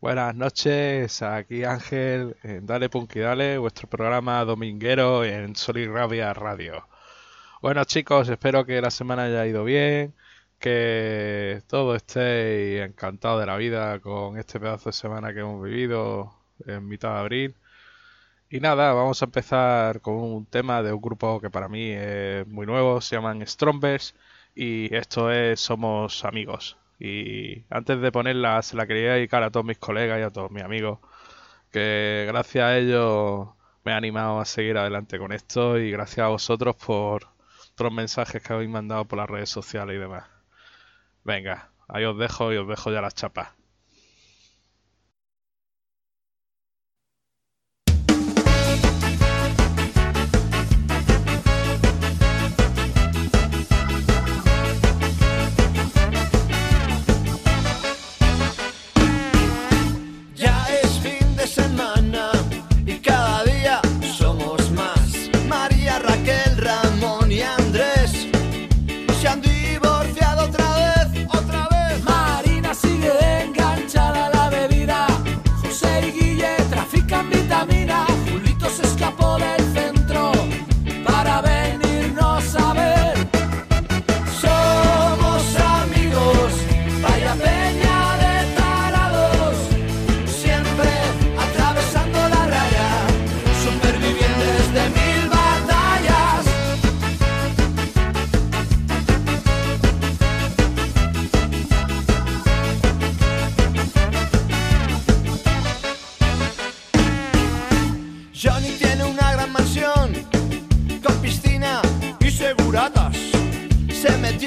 Buenas noches, aquí Ángel en Dale Punky Dale, vuestro programa dominguero en Solid Rabia Radio. Bueno chicos, espero que la semana haya ido bien, que todo estéis encantados de la vida con este pedazo de semana que hemos vivido en mitad de abril. Y nada, vamos a empezar con un tema de un grupo que para mí es muy nuevo, se llaman Strombers y esto es Somos Amigos. Y antes de ponerla, se la quería dedicar a todos mis colegas y a todos mis amigos, que gracias a ellos me he animado a seguir adelante con esto y gracias a vosotros por los mensajes que habéis mandado por las redes sociales y demás. Venga, ahí os dejo y os dejo ya las chapas.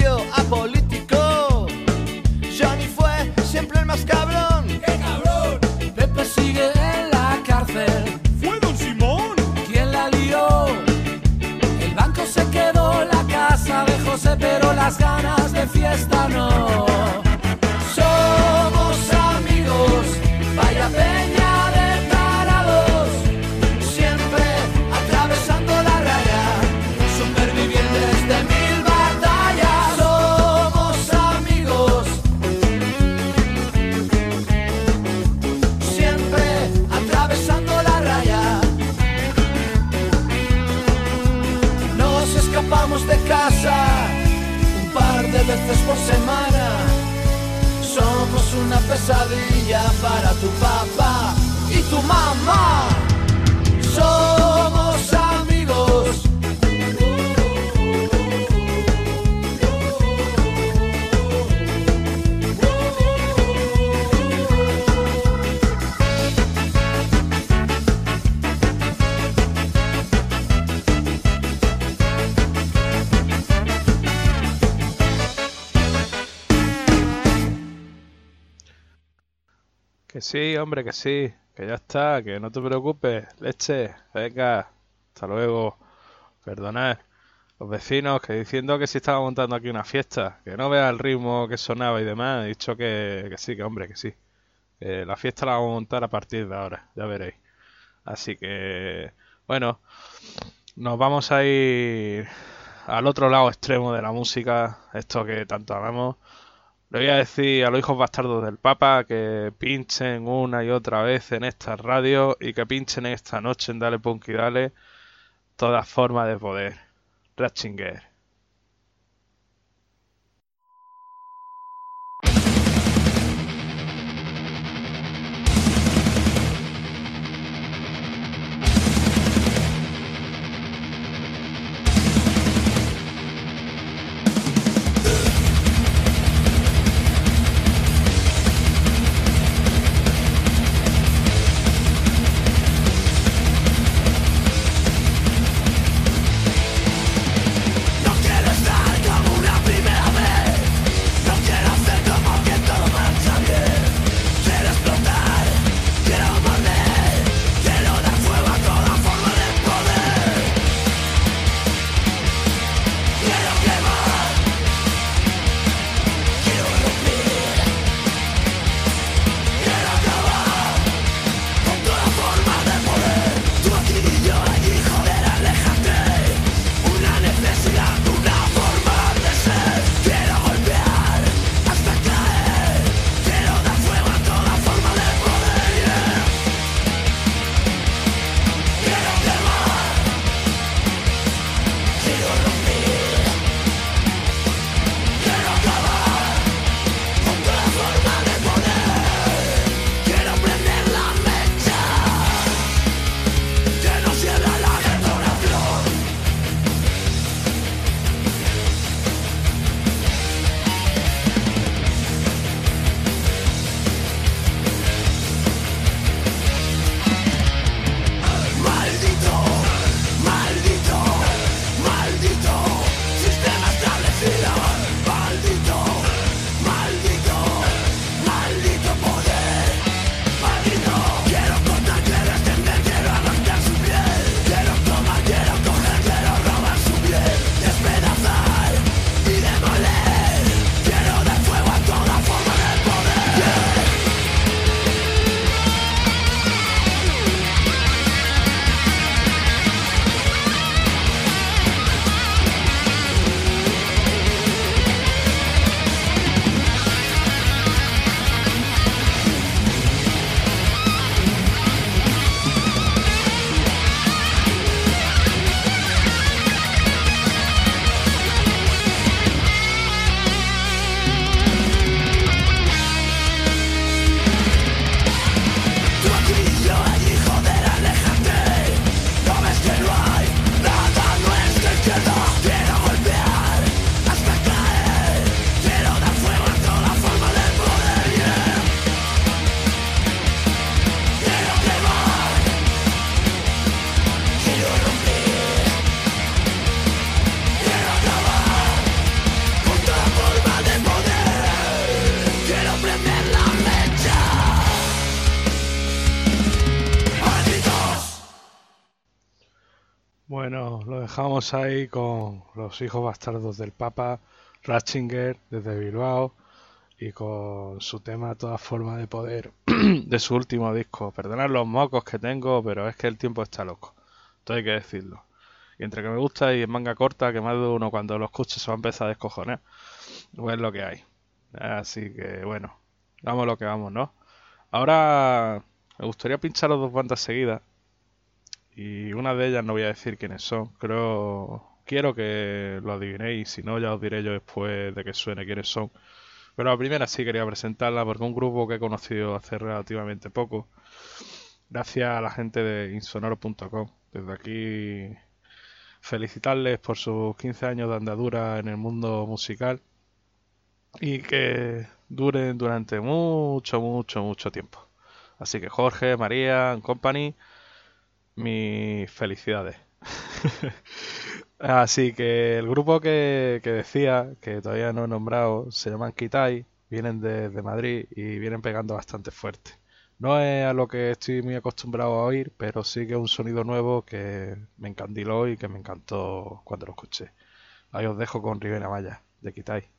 medio apolítico. Johnny fue siempre el más cabrón. ¡Qué cabrón! Pepe sigue en la cárcel. ¡Fue Don Simón! ¿Quién la lió? El banco se quedó, la casa de José, pero las ganas de fiesta no. pesadilla para tu papá y tu mamá. Sí, hombre, que sí, que ya está, que no te preocupes, leche, venga, hasta luego, perdonad, los vecinos que diciendo que si estaba montando aquí una fiesta, que no vea el ritmo que sonaba y demás, he dicho que, que sí, que hombre, que sí, la fiesta la vamos a montar a partir de ahora, ya veréis. Así que, bueno, nos vamos a ir al otro lado extremo de la música, esto que tanto amamos. Le voy a decir a los hijos bastardos del Papa que pinchen una y otra vez en esta radio y que pinchen esta noche en Dale Punk y Dale todas formas de poder. Ratchinger. Ahí con los hijos bastardos del Papa, Ratzinger desde Bilbao y con su tema Toda forma de poder de su último disco. Perdonad los mocos que tengo, pero es que el tiempo está loco. Todo hay que decirlo. Y entre que me gusta y en manga corta, que más de uno cuando lo escuche se va a empezar a descojonar. Pues es lo que hay. Así que bueno, vamos lo que vamos, ¿no? Ahora me gustaría pinchar las dos bandas seguidas. Y una de ellas no voy a decir quiénes son. Creo. Quiero que lo adivinéis. Si no, ya os diré yo después de que suene quiénes son. Pero la primera sí quería presentarla porque un grupo que he conocido hace relativamente poco. Gracias a la gente de insonoro.com. Desde aquí felicitarles por sus 15 años de andadura en el mundo musical y que duren durante mucho, mucho, mucho tiempo. Así que Jorge, María, Company, mis felicidades. Así que el grupo que, decía, que todavía no he nombrado, se llaman Kitai, vienen de, de Madrid y vienen pegando bastante fuerte. No es a lo que estoy muy acostumbrado a oír, pero sí que es un sonido nuevo que me encandiló y que me encantó cuando lo escuché. Ahí os dejo con Rivera Maya, de Kitai.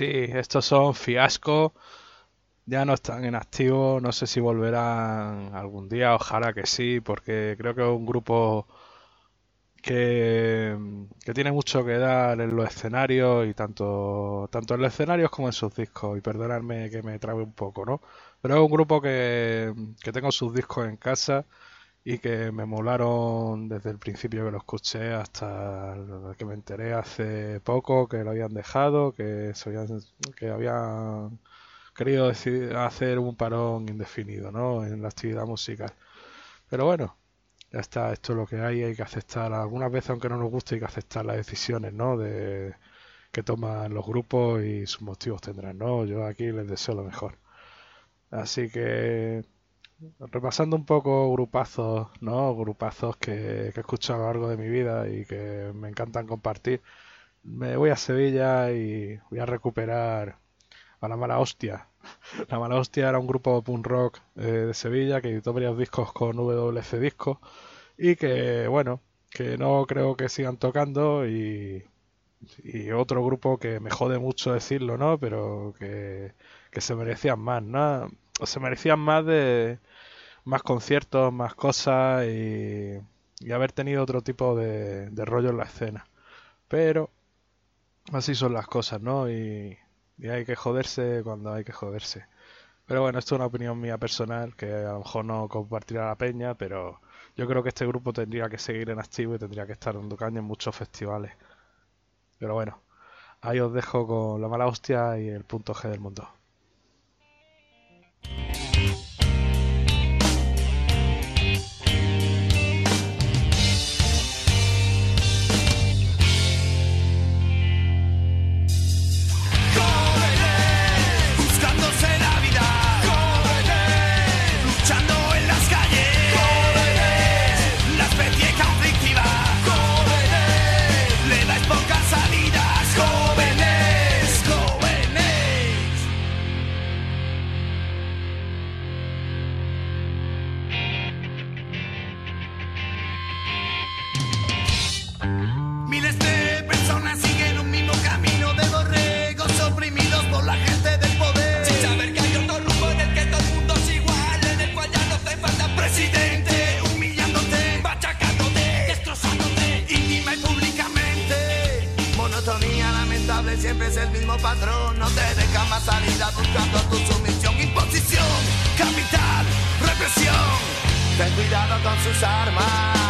Sí, estos son fiasco. Ya no están en activo. No sé si volverán algún día. Ojalá que sí, porque creo que es un grupo que, que tiene mucho que dar en los escenarios y tanto, tanto en los escenarios como en sus discos. Y perdonadme que me trabe un poco, ¿no? Pero es un grupo que, que tengo sus discos en casa y que me molaron desde el principio que lo escuché hasta que me enteré hace poco que lo habían dejado, que, habían, que habían querido hacer un parón indefinido ¿no? en la actividad musical. Pero bueno, ya está, esto es lo que hay, hay que aceptar. Algunas veces, aunque no nos guste, hay que aceptar las decisiones ¿no? de, que toman los grupos y sus motivos tendrán. ¿no? Yo aquí les deseo lo mejor. Así que repasando un poco grupazos, ¿no? Grupazos que, he escuchado a lo largo de mi vida y que me encantan compartir. Me voy a Sevilla y voy a recuperar a La Mala Hostia. La Mala Hostia era un grupo de punk rock eh, de Sevilla que editó varios discos con WC Discos y que, bueno, que no creo que sigan tocando y, otro grupo que me jode mucho decirlo, ¿no? Pero que, que se merecían más, ¿no? Se merecían más de más conciertos, más cosas y, haber tenido otro tipo de, rollo en la escena. Pero así son las cosas, ¿no? Y, y hay que joderse cuando hay que joderse. Pero bueno, esto es una opinión mía personal que a lo mejor no compartirá la peña, pero yo creo que este grupo tendría que seguir en activo y tendría que estar dando caña en muchos festivales. Pero bueno, ahí os dejo con la mala hostia y el punto G del mundo. siempre es el mismo patrón. No te deja más salida buscando tu sumisión. Imposición, capital, represión. Ten cuidado con sus armas.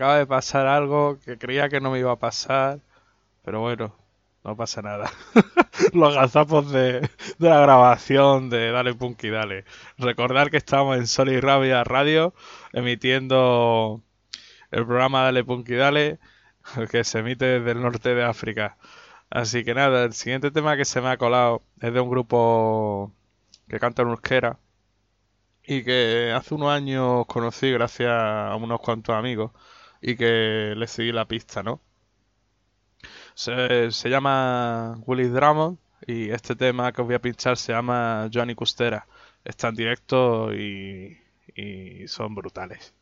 Acaba de pasar algo que creía que no me iba a pasar, pero bueno, no pasa nada. Los gazapos de, la grabación de Dale Punky Dale. Recordar que estamos en Sol y Rabia Radio, emitiendo el programa Dale Punky Dale, que se emite desde el norte de África. Así que nada, el siguiente tema que se me ha colado es de un grupo que canta en euskera y que hace unos años conocí gracias a unos cuantos amigos y que le seguí la pista, ¿no? Se, se llama Willis Drummond y este tema que os voy a pinchar se llama Johnny Custera. Está en directo y, y son brutales.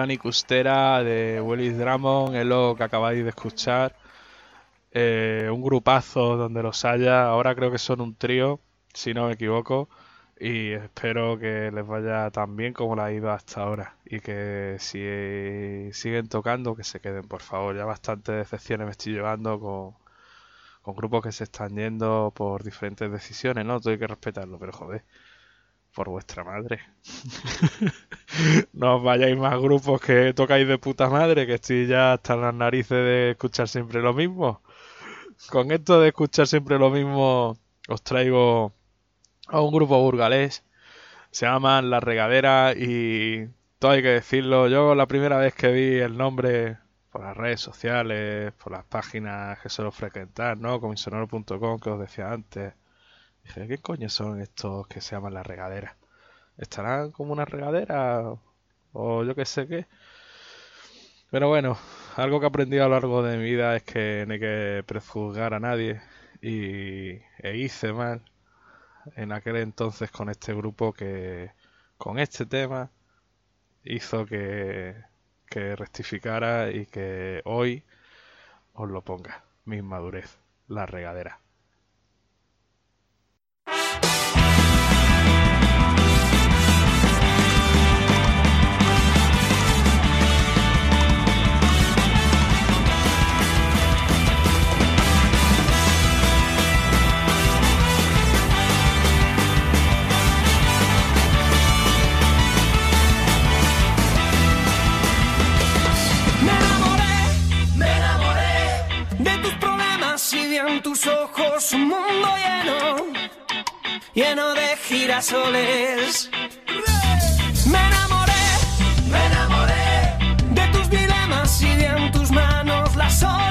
Giovanni Custera de Willis Drummond, es lo que acabáis de escuchar. Eh, un grupazo donde los haya, ahora creo que son un trío, si no me equivoco, y espero que les vaya tan bien como la ha ido hasta ahora. Y que si siguen tocando, que se queden, por favor. Ya bastantes decepciones me estoy llevando con, con grupos que se están yendo por diferentes decisiones, ¿no? Todo hay que respetarlo, pero joder, por vuestra madre. no os vayáis más grupos que tocáis de puta madre, que estoy ya hasta las narices de escuchar siempre lo mismo. Con esto de escuchar siempre lo mismo, os traigo a un grupo burgalés. Se llaman La Regadera y todo hay que decirlo. Yo la primera vez que vi el nombre por las redes sociales, por las páginas que suelo frecuentar, ¿no? Comisonoro.com que os decía antes. ¿Qué coño son estos que se llaman La Regadera? ¿Estarán como una regadera? O yo qué sé qué. Pero bueno, algo que he aprendido a lo largo de mi vida es que no hay que prejuzgar a nadie. Y e hice mal en aquel entonces con este grupo que con este tema hizo que, que rectificara y que hoy os lo ponga. Mi inmadurez, la regadera. Tus ojos un mundo lleno, lleno de girasoles. Me enamoré, me enamoré de tus dilemas y vi en tus manos las soluciones,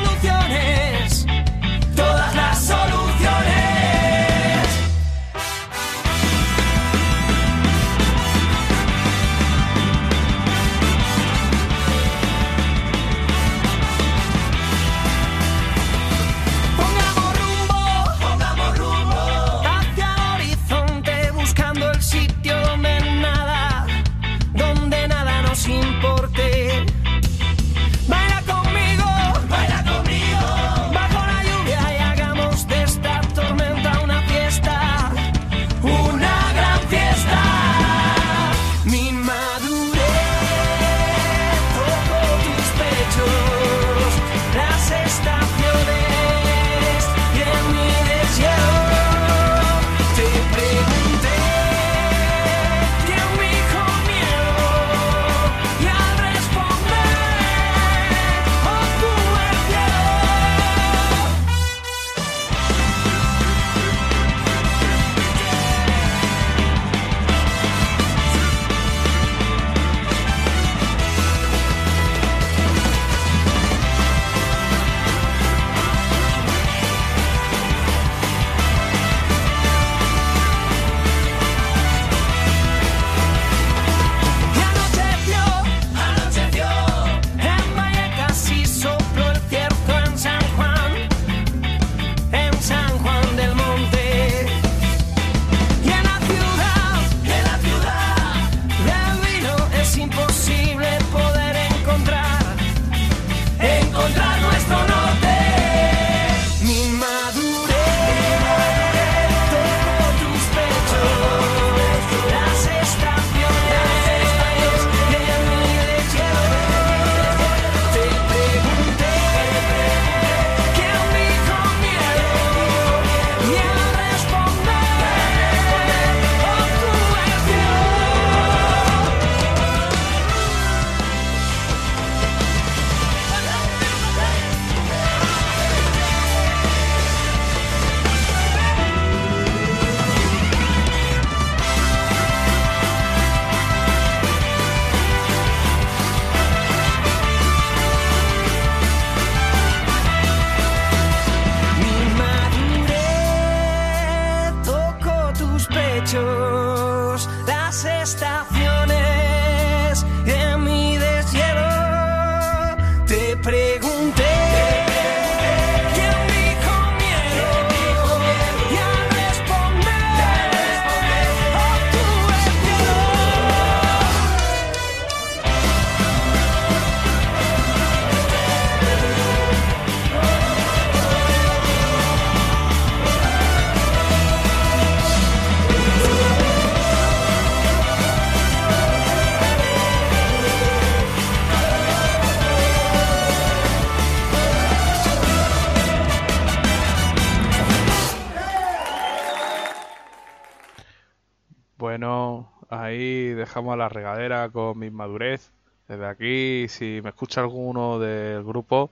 la regadera con mi madurez. Desde aquí, si me escucha alguno del grupo,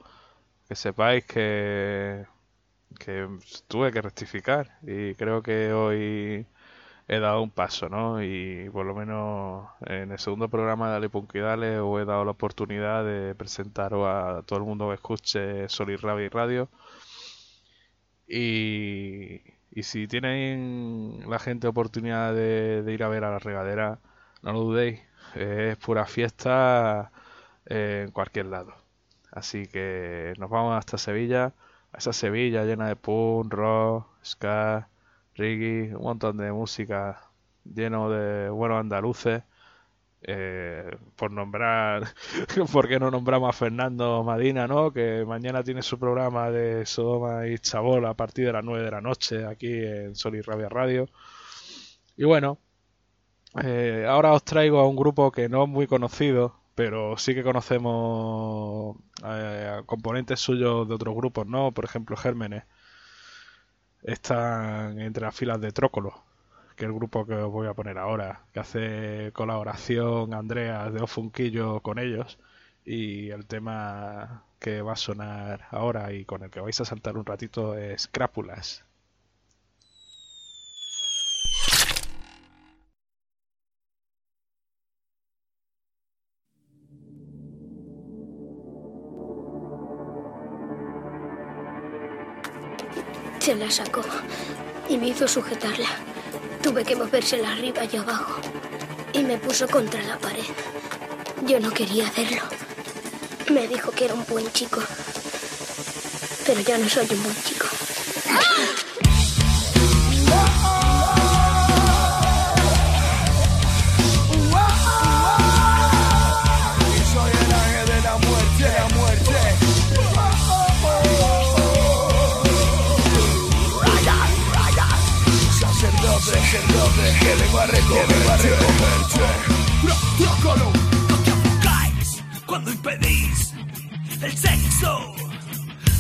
que sepáis que, que tuve que rectificar y creo que hoy he dado un paso, ¿no? Y por lo menos en el segundo programa de Dale os he dado la oportunidad de presentaros a todo el mundo que escuche Solid Radio y Radio. Y, y si tienen la gente oportunidad de, de ir a ver a la regadera, no lo dudéis, es pura fiesta eh, en cualquier lado. Así que nos vamos hasta Sevilla, a esa Sevilla llena de punk, rock, ska, reggae, un montón de música lleno de buenos andaluces. Eh, por nombrar, ¿por qué no nombramos a Fernando Madina, ¿no? Que mañana tiene su programa de Sodoma y Chabol a partir de las 9 de la noche aquí en Sol y Rabia Radio. Y bueno, eh, ahora os traigo a un grupo que no es muy conocido, pero sí que conocemos eh, componentes suyos de otros grupos, ¿no? Por ejemplo, Gérmenes. Están entre las filas de Trócolo, que es el grupo que os voy a poner ahora, que hace colaboración Andrea de Ofunquillo con ellos. Y el tema que va a sonar ahora y con el que vais a saltar un ratito es Crápulas. La sacó y me hizo sujetarla. Tuve que movérsela arriba y abajo y me puso contra la pared. Yo no quería hacerlo. Me dijo que era un buen chico. Pero ya no soy un buen chico. Sacerdote, que vengo a recoger, vengo a recogerte. No te enfocáis cuando impedís el sexo,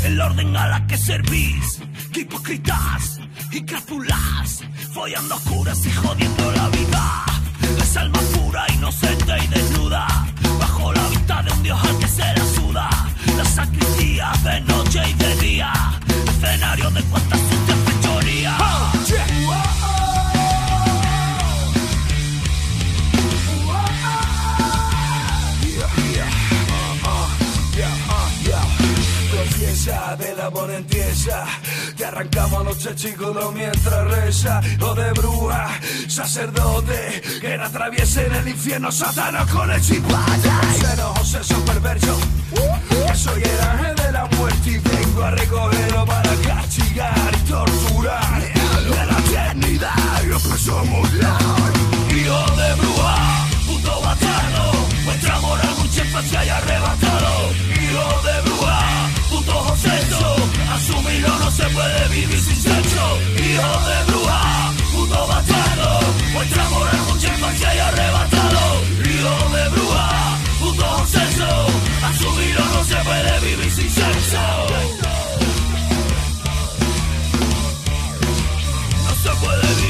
el orden a la que servís. Que hipócritas y crápulas, follando curas y jodiendo la vida. Reza O de bruja, sacerdote Que no atraviesen el infierno Satanás con el chipaya Cero José son perverso Que soy el ángel de la muerte Y vengo a recogerlo para castigar y torturar. De la eternidad Yo somos la Hijo de bruja, puto bastardo Vuestra moral mucha infancia y arrebatado Hijo de bruja, puto joseso Asumirlo no se puede vivir sin sexo. Hijo de bruja, puto bastardo. Vuestra moral mucha infancia y arrebatado. Hijo de bruja, puto joseso Asumirlo no se puede vivir sin sexo. No se puede vivir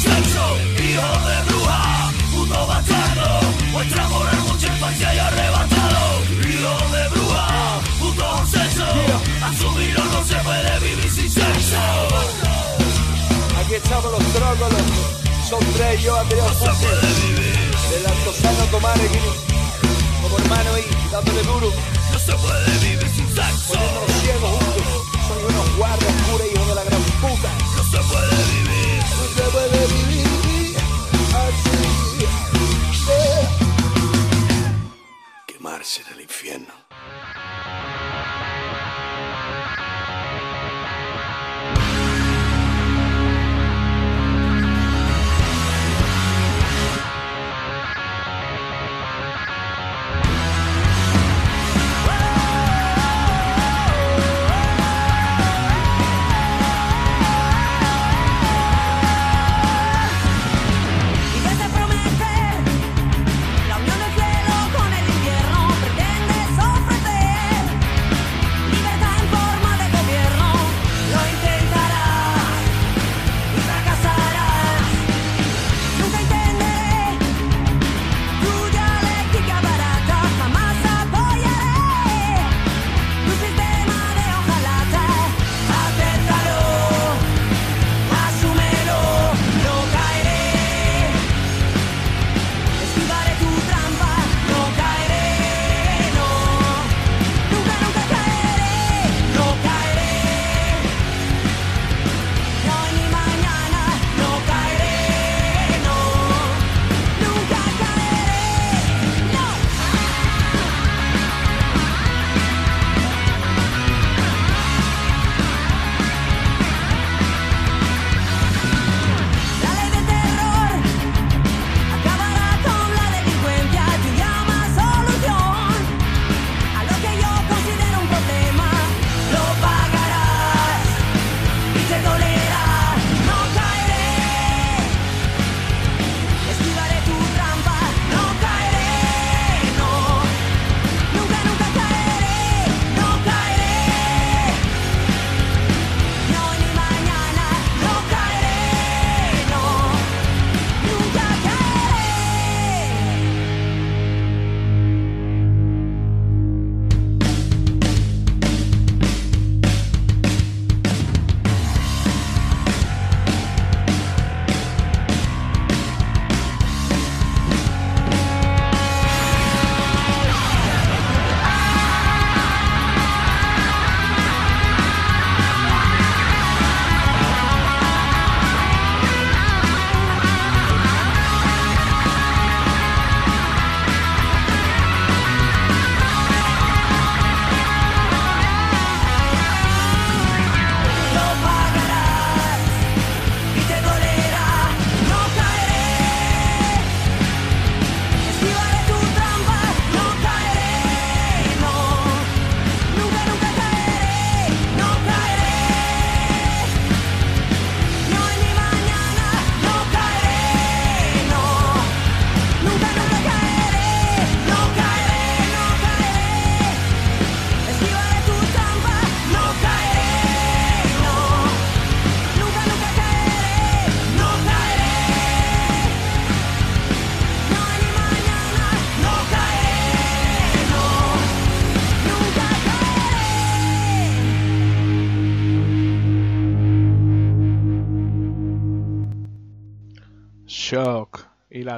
sexo. Hijo de bruja, puto bastardo. Vuestra moral mucha infancia y arrebatado. Hijo de bruja, puto joseso. Asumirlo no se puede vivir sin sexo. Aquí estamos los trócolos, son tres yo, Andrea No se puede vivir, del Altozano Tomare, como hermano ahí, dándole duro, no se puede vivir sin sexo. poniéndonos ciegos juntos, son unos guardias puros hijos karşılığı.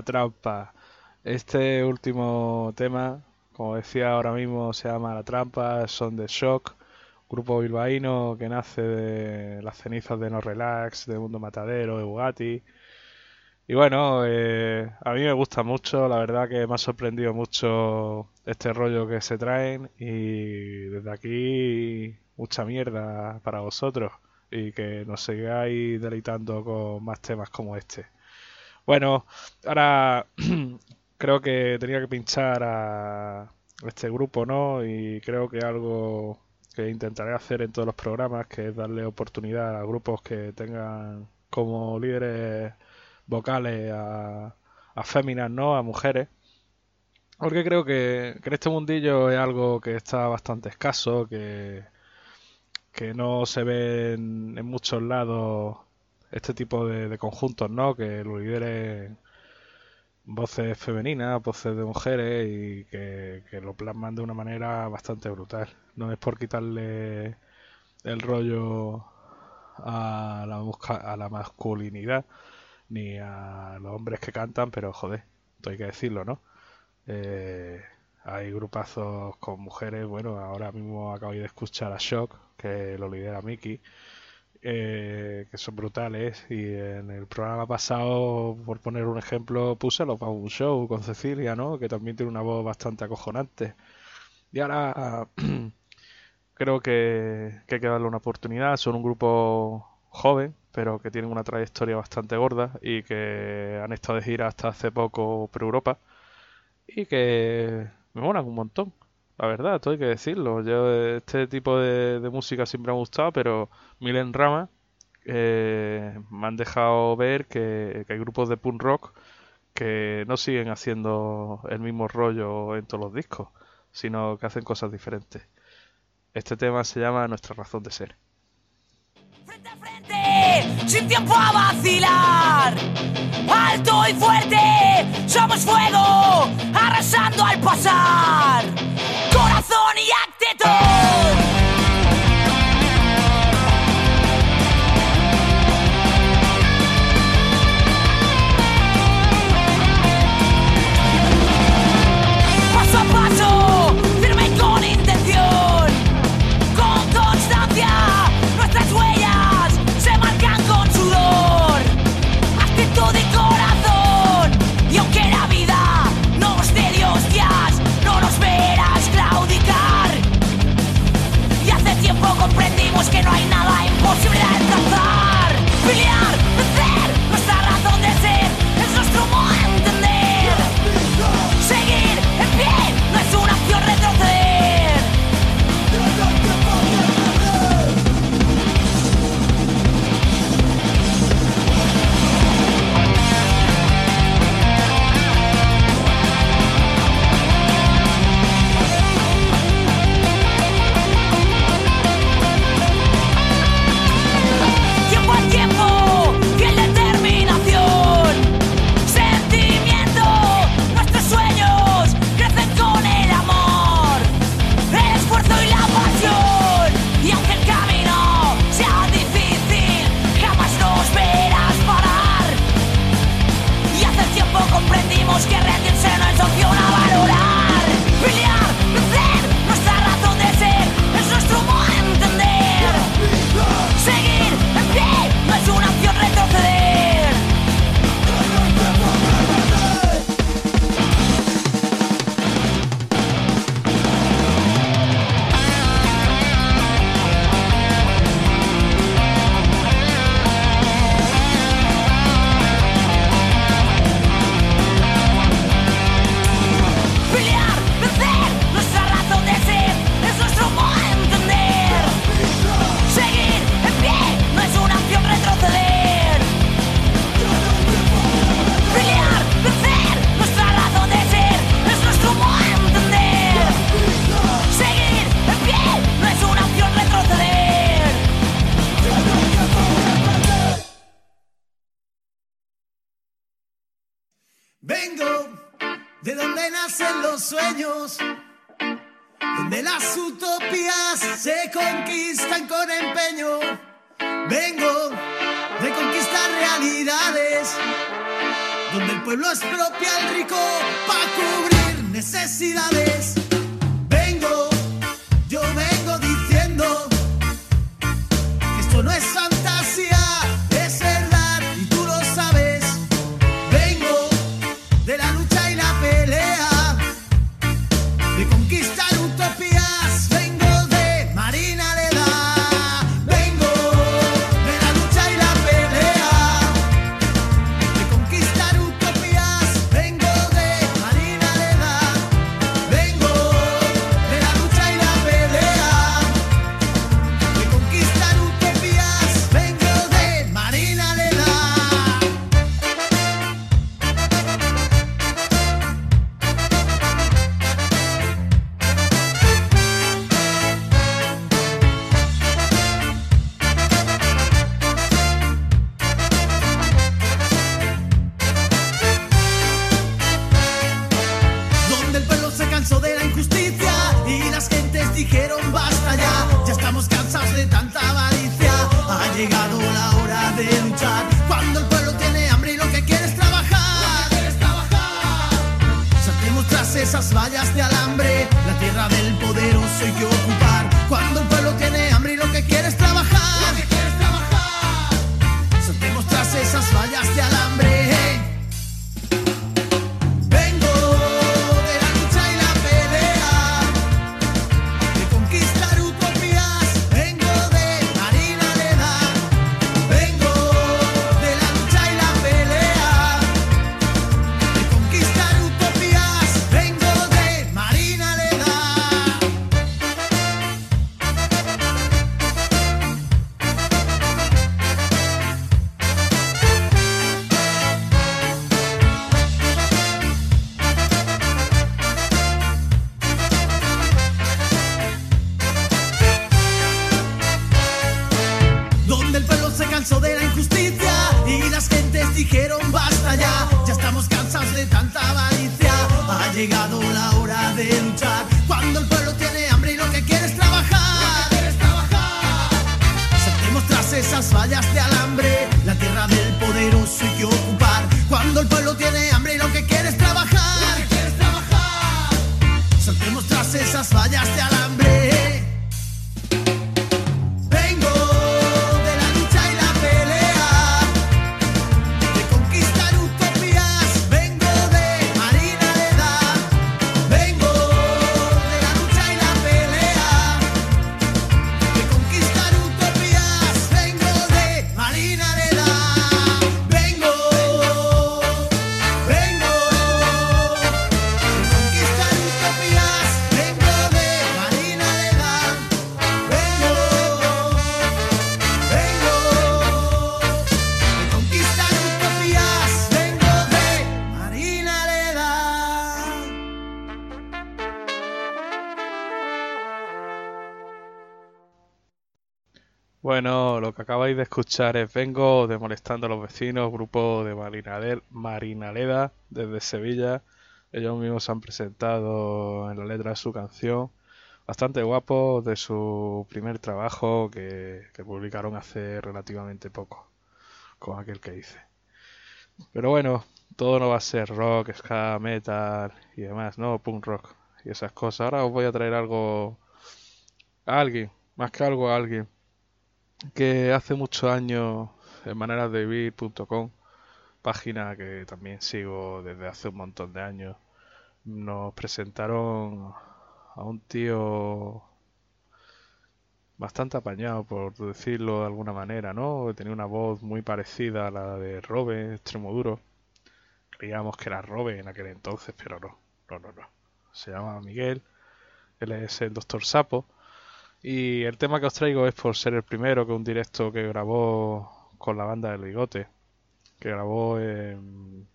Trampa. Este último tema, como decía ahora mismo, se llama La Trampa, son de Shock, grupo bilbaíno que nace de las cenizas de No Relax, de Mundo Matadero, de Bugatti. Y bueno, eh, a mí me gusta mucho, la verdad que me ha sorprendido mucho este rollo que se traen y desde aquí mucha mierda para vosotros y que nos sigáis deleitando con más temas como este. Bueno, ahora creo que tenía que pinchar a este grupo, ¿no? Y creo que algo que intentaré hacer en todos los programas, que es darle oportunidad a grupos que tengan como líderes vocales a, a féminas, ¿no? A mujeres. Porque creo que, que en este mundillo es algo que está bastante escaso, que, que no se ve en, en muchos lados este tipo de, conjuntos, ¿no? Que lo lideren voces femeninas, voces de mujeres y que, lo plasman de una manera bastante brutal. No es por quitarle el rollo a la, a la masculinidad ni a los hombres que cantan, pero joder, esto hay que decirlo, ¿no? Eh, hay grupazos con mujeres, bueno, ahora mismo acabo de escuchar a Shock, que lo lidera Miki, eh, que son brutales. Y en el programa pasado, por poner un ejemplo, puse los Babu Show con Cecilia, ¿no? Que también tiene una voz bastante acojonante. Y ahora creo que, que hay que darle una oportunidad. Son un grupo joven, pero que tienen una trayectoria bastante gorda y que han estado de gira hasta hace poco por Europa y que me molan un montón. La verdad, esto hay que decirlo. Yo este tipo de, música siempre ha gustado, pero Milen Rama eh, me han dejado ver que, hay grupos de punk rock que no siguen haciendo el mismo rollo en todos los discos, sino que hacen cosas diferentes. Este tema se llama Nuestra razón de ser. Sin tiempo a vacilar. Alto y fuerte, somos fuego, arrasando al pasar. Corazón y actitud. Esas vallas de alambre, la tierra del poderoso hay que Bueno, lo que acabáis de escuchar es Vengo de Molestando a los Vecinos, grupo de Marinadel- Marinaleda desde Sevilla. Ellos mismos se han presentado en la letra de su canción. Bastante guapos de su primer trabajo que, que publicaron hace relativamente poco, con aquel que hice. Pero bueno, todo no va a ser rock, ska, metal y demás, ¿no? Punk rock y esas cosas. Ahora os voy a traer algo a alguien, más que algo a alguien que hace muchos años en manerasdevivir.com, página que también sigo desde hace un montón de años, nos presentaron a un tío bastante apañado, por decirlo de alguna manera, ¿no? Tenía una voz muy parecida a la de Robe, Extremoduro. Creíamos que era Robe en aquel entonces, pero no, no, no, no. Se llama Miguel, él es el Doctor Sapo. Y el tema que os traigo es por ser el primero, que un directo que grabó con la banda del Bigote, que grabó en,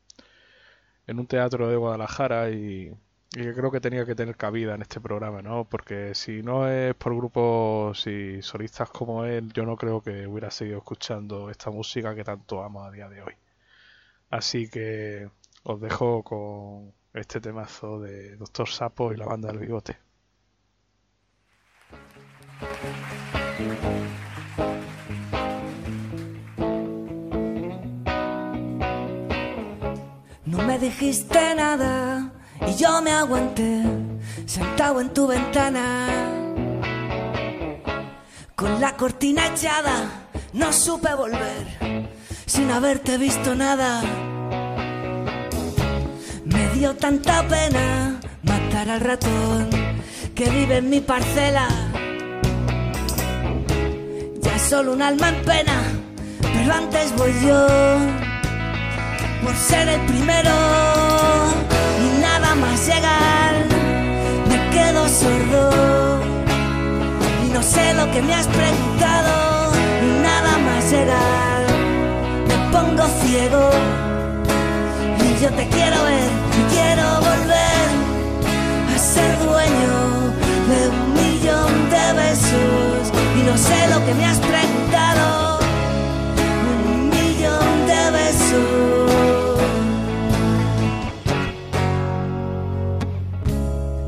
en un teatro de Guadalajara y, y que creo que tenía que tener cabida en este programa, ¿no? Porque si no es por grupos y solistas como él, yo no creo que hubiera seguido escuchando esta música que tanto amo a día de hoy. Así que os dejo con este temazo de Doctor Sapo y la banda del Bigote. No me dijiste nada y yo me aguanté sentado en tu ventana. Con la cortina echada no supe volver sin haberte visto nada. Me dio tanta pena matar al ratón que vive en mi parcela. Solo un alma en pena, pero antes voy yo por ser el primero y nada más llegar. Me quedo sordo y no sé lo que me has preguntado y nada más llegar. Me pongo ciego y yo te quiero ver y quiero volver a ser dueño no sé lo que me has preguntado un millón de besos.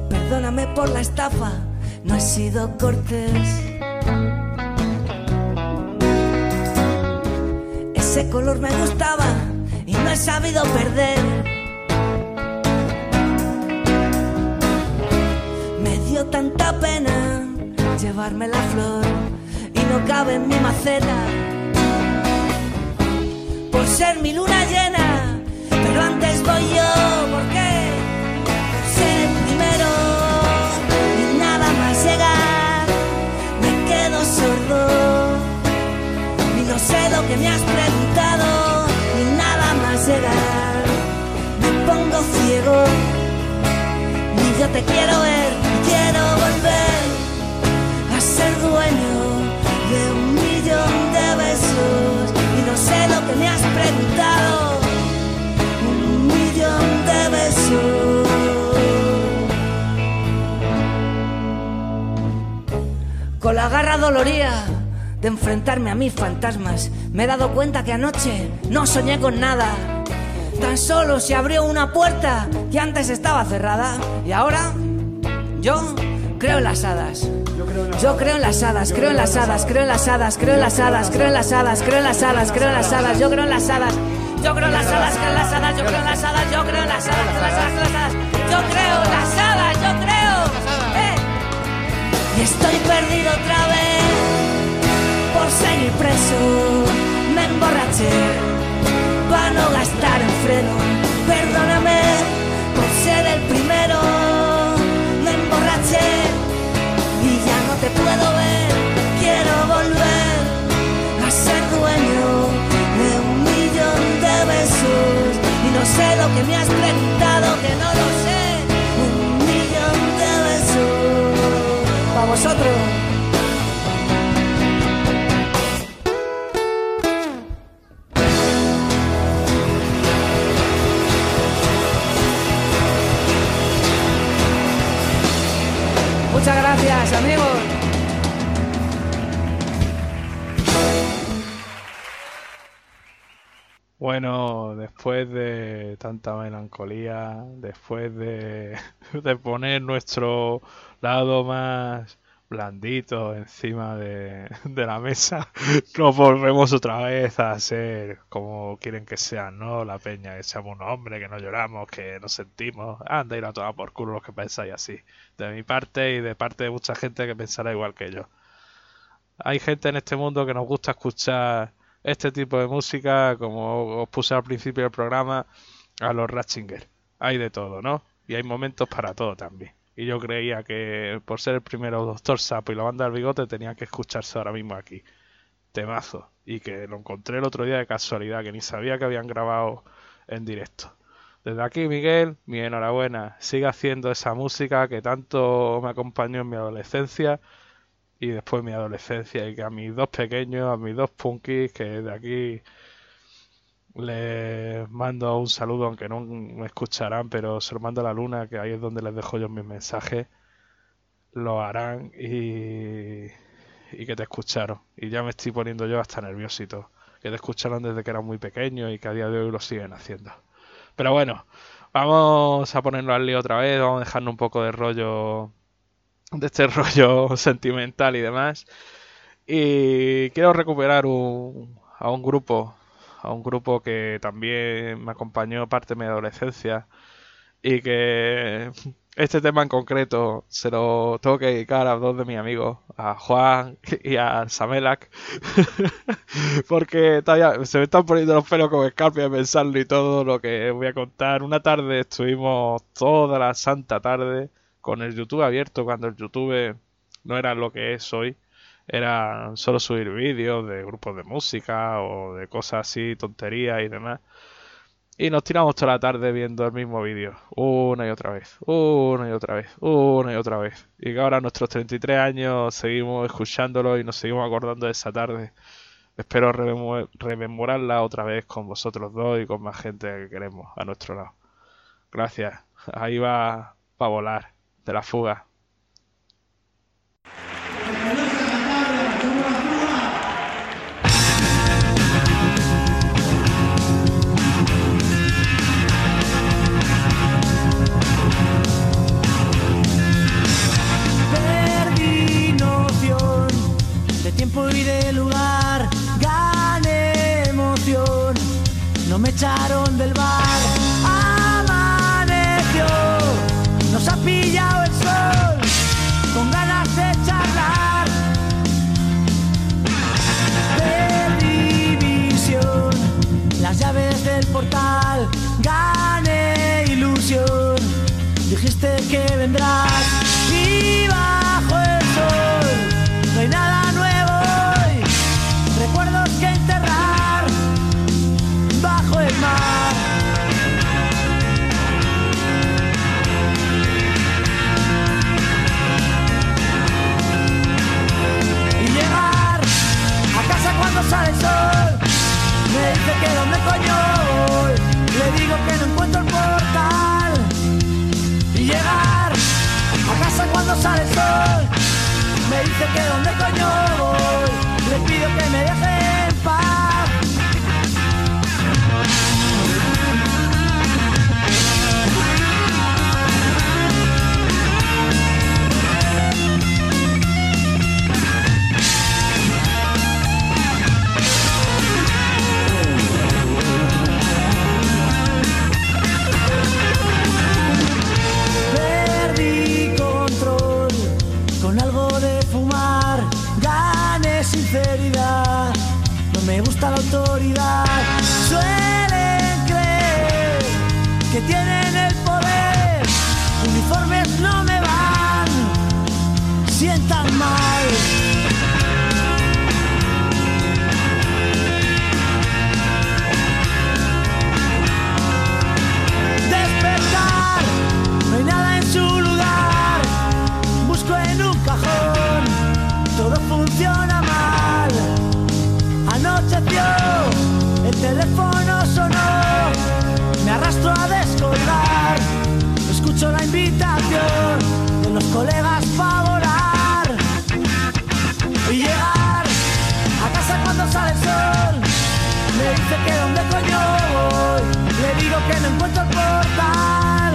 Perdóname por la estafa, no he sido cortés. Ese color me gustaba y no he sabido perder. Me dio tanta pena llevarme la flor y no cabe en mi maceta. por ser mi luna llena. Pero antes voy yo, porque ser el primero y nada más llegar. Me quedo sordo, ni no sé lo que me has preguntado, ni nada más llegar. Me pongo ciego, ni yo te quiero ver, y quiero me has preguntado un millón de besos. Con la garra doloría de enfrentarme a mis fantasmas me he dado cuenta que anoche no soñé con nada. Tan solo se abrió una puerta que antes estaba cerrada y ahora yo creo en las hadas yo creo en las hadas, creo en las hadas, creo en las hadas, creo en las hadas, creo en las hadas, creo en las hadas, creo en las hadas, yo creo en las hadas, yo creo en las hadas, creo en las hadas, yo creo en las hadas, yo creo en las hadas, las hadas, yo creo en las hadas, yo creo. eh. Y estoy perdido otra vez por seguir preso, me emborraché para no gastar en freno. Que me has preguntado, que no lo sé. Un millón de besos para vosotros. Muchas gracias, amigos. Bueno, después de tanta melancolía, después de, poner nuestro lado más blandito encima de, de la mesa, nos volvemos otra vez a ser como quieren que sean, ¿no? La peña, que seamos un hombre, que no lloramos, que nos sentimos. Anda, ir a tomar por culo los que pensáis así. De mi parte y de parte de mucha gente que pensará igual que yo. Hay gente en este mundo que nos gusta escuchar este tipo de música, como os puse al principio del programa, a los Ratzinger. Hay de todo, ¿no? Y hay momentos para todo también. Y yo creía que por ser el primero Doctor Sapo y la banda del bigote tenía que escucharse ahora mismo aquí. Temazo. Y que lo encontré el otro día de casualidad, que ni sabía que habían grabado en directo. Desde aquí, Miguel, mi enhorabuena. Sigue haciendo esa música que tanto me acompañó en mi adolescencia y después mi adolescencia y que a mis dos pequeños, a mis dos punkis, que de aquí les mando un saludo, aunque no me escucharán, pero se lo mando a la luna, que ahí es donde les dejo yo mis mensajes, lo harán y, y que te escucharon. Y ya me estoy poniendo yo hasta nerviosito, que te escucharon desde que eran muy pequeños y que a día de hoy lo siguen haciendo. Pero bueno, vamos a ponerlo al lío otra vez, vamos a dejarnos un poco de rollo de este rollo sentimental y demás. Y quiero recuperar un- a un grupo, a un grupo que también me acompañó parte de mi adolescencia y que este tema en concreto se lo tengo que dedicar a dos de mis amigos, a Juan y a Samelak, porque todavía se me están poniendo los pelos como escarpia de pensarlo y todo lo que voy a contar. Una tarde estuvimos toda la santa tarde con el YouTube abierto cuando el YouTube no era lo que es hoy. Era solo subir vídeos de grupos de música o de cosas así, tonterías y demás. Y nos tiramos toda la tarde viendo el mismo vídeo, una y otra vez, una y otra vez, una y otra vez. Y que ahora a nuestros 33 años seguimos escuchándolo y nos seguimos acordando de esa tarde. Espero rememo- rememorarla otra vez con vosotros dos y con más gente que queremos a nuestro lado. Gracias. Ahí va para volar de la fuga. Dijiste que vendrás. Dice que dónde coño voy. Le pido que me deje dice que dónde coño voy. Le digo que no encuentro el portal.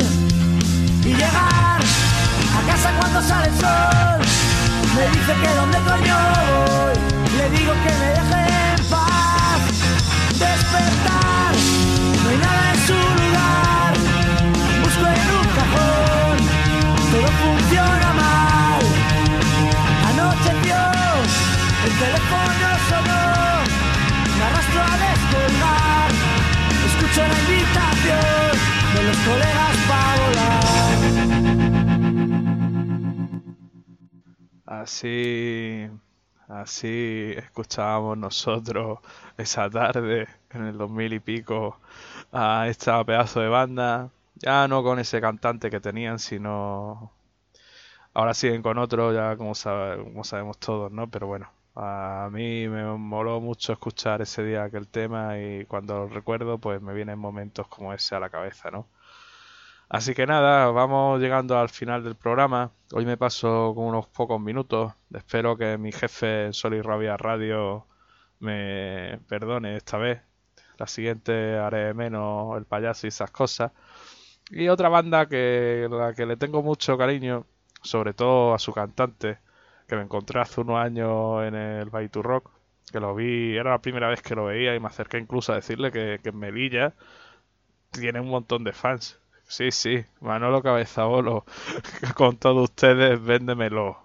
Y llegar a casa cuando sale el sol. Me dice que dónde coño voy. Así, así escuchábamos nosotros esa tarde en el 2000 y pico a esta pedazo de banda. Ya no con ese cantante que tenían, sino ahora siguen con otro, ya como, como sabemos todos, ¿no? Pero bueno, a mí me moló mucho escuchar ese día aquel tema y cuando lo recuerdo, pues me vienen momentos como ese a la cabeza, ¿no? Así que nada, vamos llegando al final del programa. Hoy me paso con unos pocos minutos. Espero que mi jefe Sol y Rabia Radio me perdone esta vez. La siguiente haré menos el payaso y esas cosas. Y otra banda que la que le tengo mucho cariño, sobre todo a su cantante, que me encontré hace unos años en el Baitu Rock, que lo vi, era la primera vez que lo veía y me acerqué incluso a decirle que, que en Melilla tiene un montón de fans. Sí, sí, Manolo Cabezabolo, con todos ustedes, véndemelo.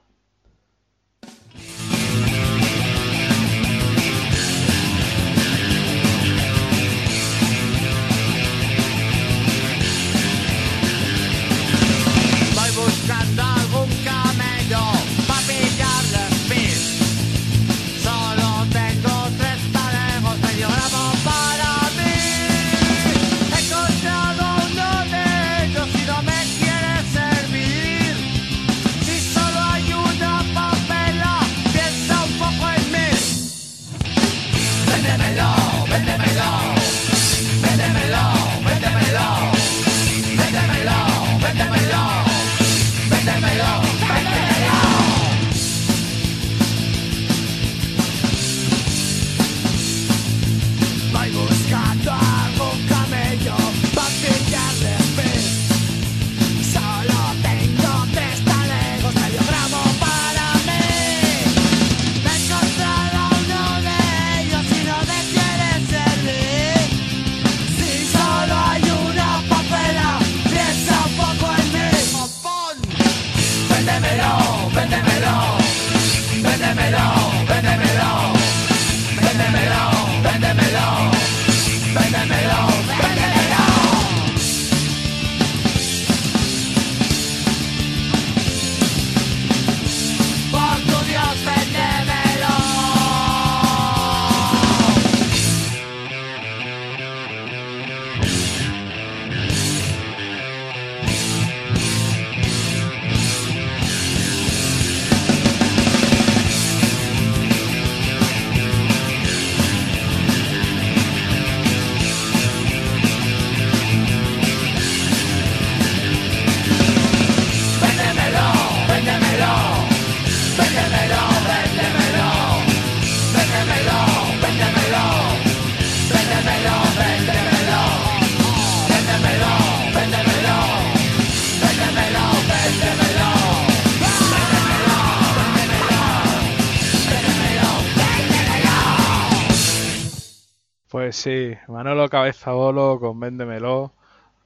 Sí, Manolo Cabezabolo con Véndemelo.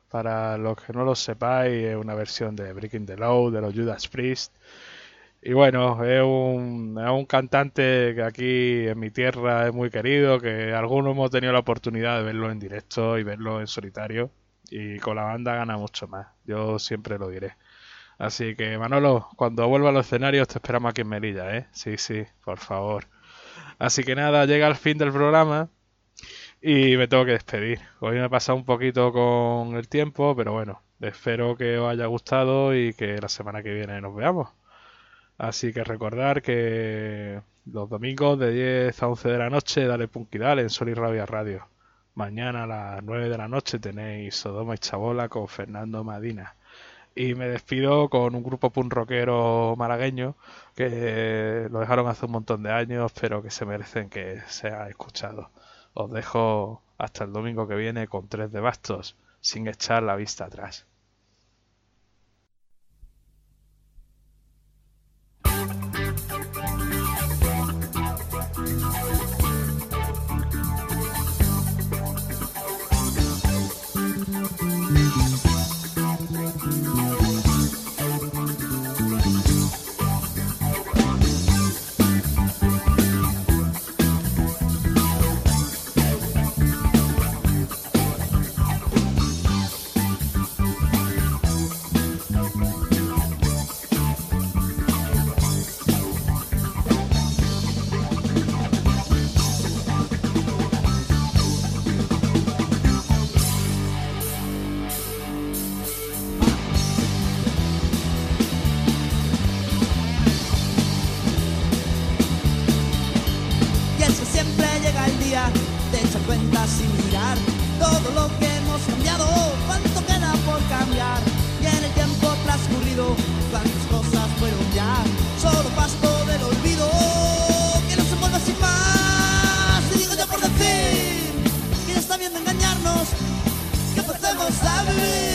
Para los que no lo sepáis, es una versión de Breaking the Law de los Judas Priest. Y bueno, es un, es un cantante que aquí en mi tierra es muy querido, que algunos hemos tenido la oportunidad de verlo en directo y verlo en solitario. Y con la banda gana mucho más, yo siempre lo diré. Así que Manolo, cuando vuelva a los escenarios te esperamos aquí en Melilla, ¿eh? Sí, sí, por favor. Así que nada, llega el fin del programa y me tengo que despedir. Hoy me he pasado un poquito con el tiempo, pero bueno, espero que os haya gustado y que la semana que viene nos veamos. Así que recordar que los domingos de 10 a 11 de la noche, dale Punky Dale en Sol y Rabia Radio. Mañana a las 9 de la noche tenéis Sodoma y Chabola con Fernando Madina. Y me despido con un grupo punk rockero malagueño que lo dejaron hace un montón de años, pero que se merecen que sea escuchado. Os dejo hasta el domingo que viene con tres de bastos, sin echar la vista atrás. Transcurrido, cuántas cosas fueron ya, solo pasto del olvido, que no se vuelva sin más. Y digo yo por decir que ya está bien de engañarnos, que empecemos a vivir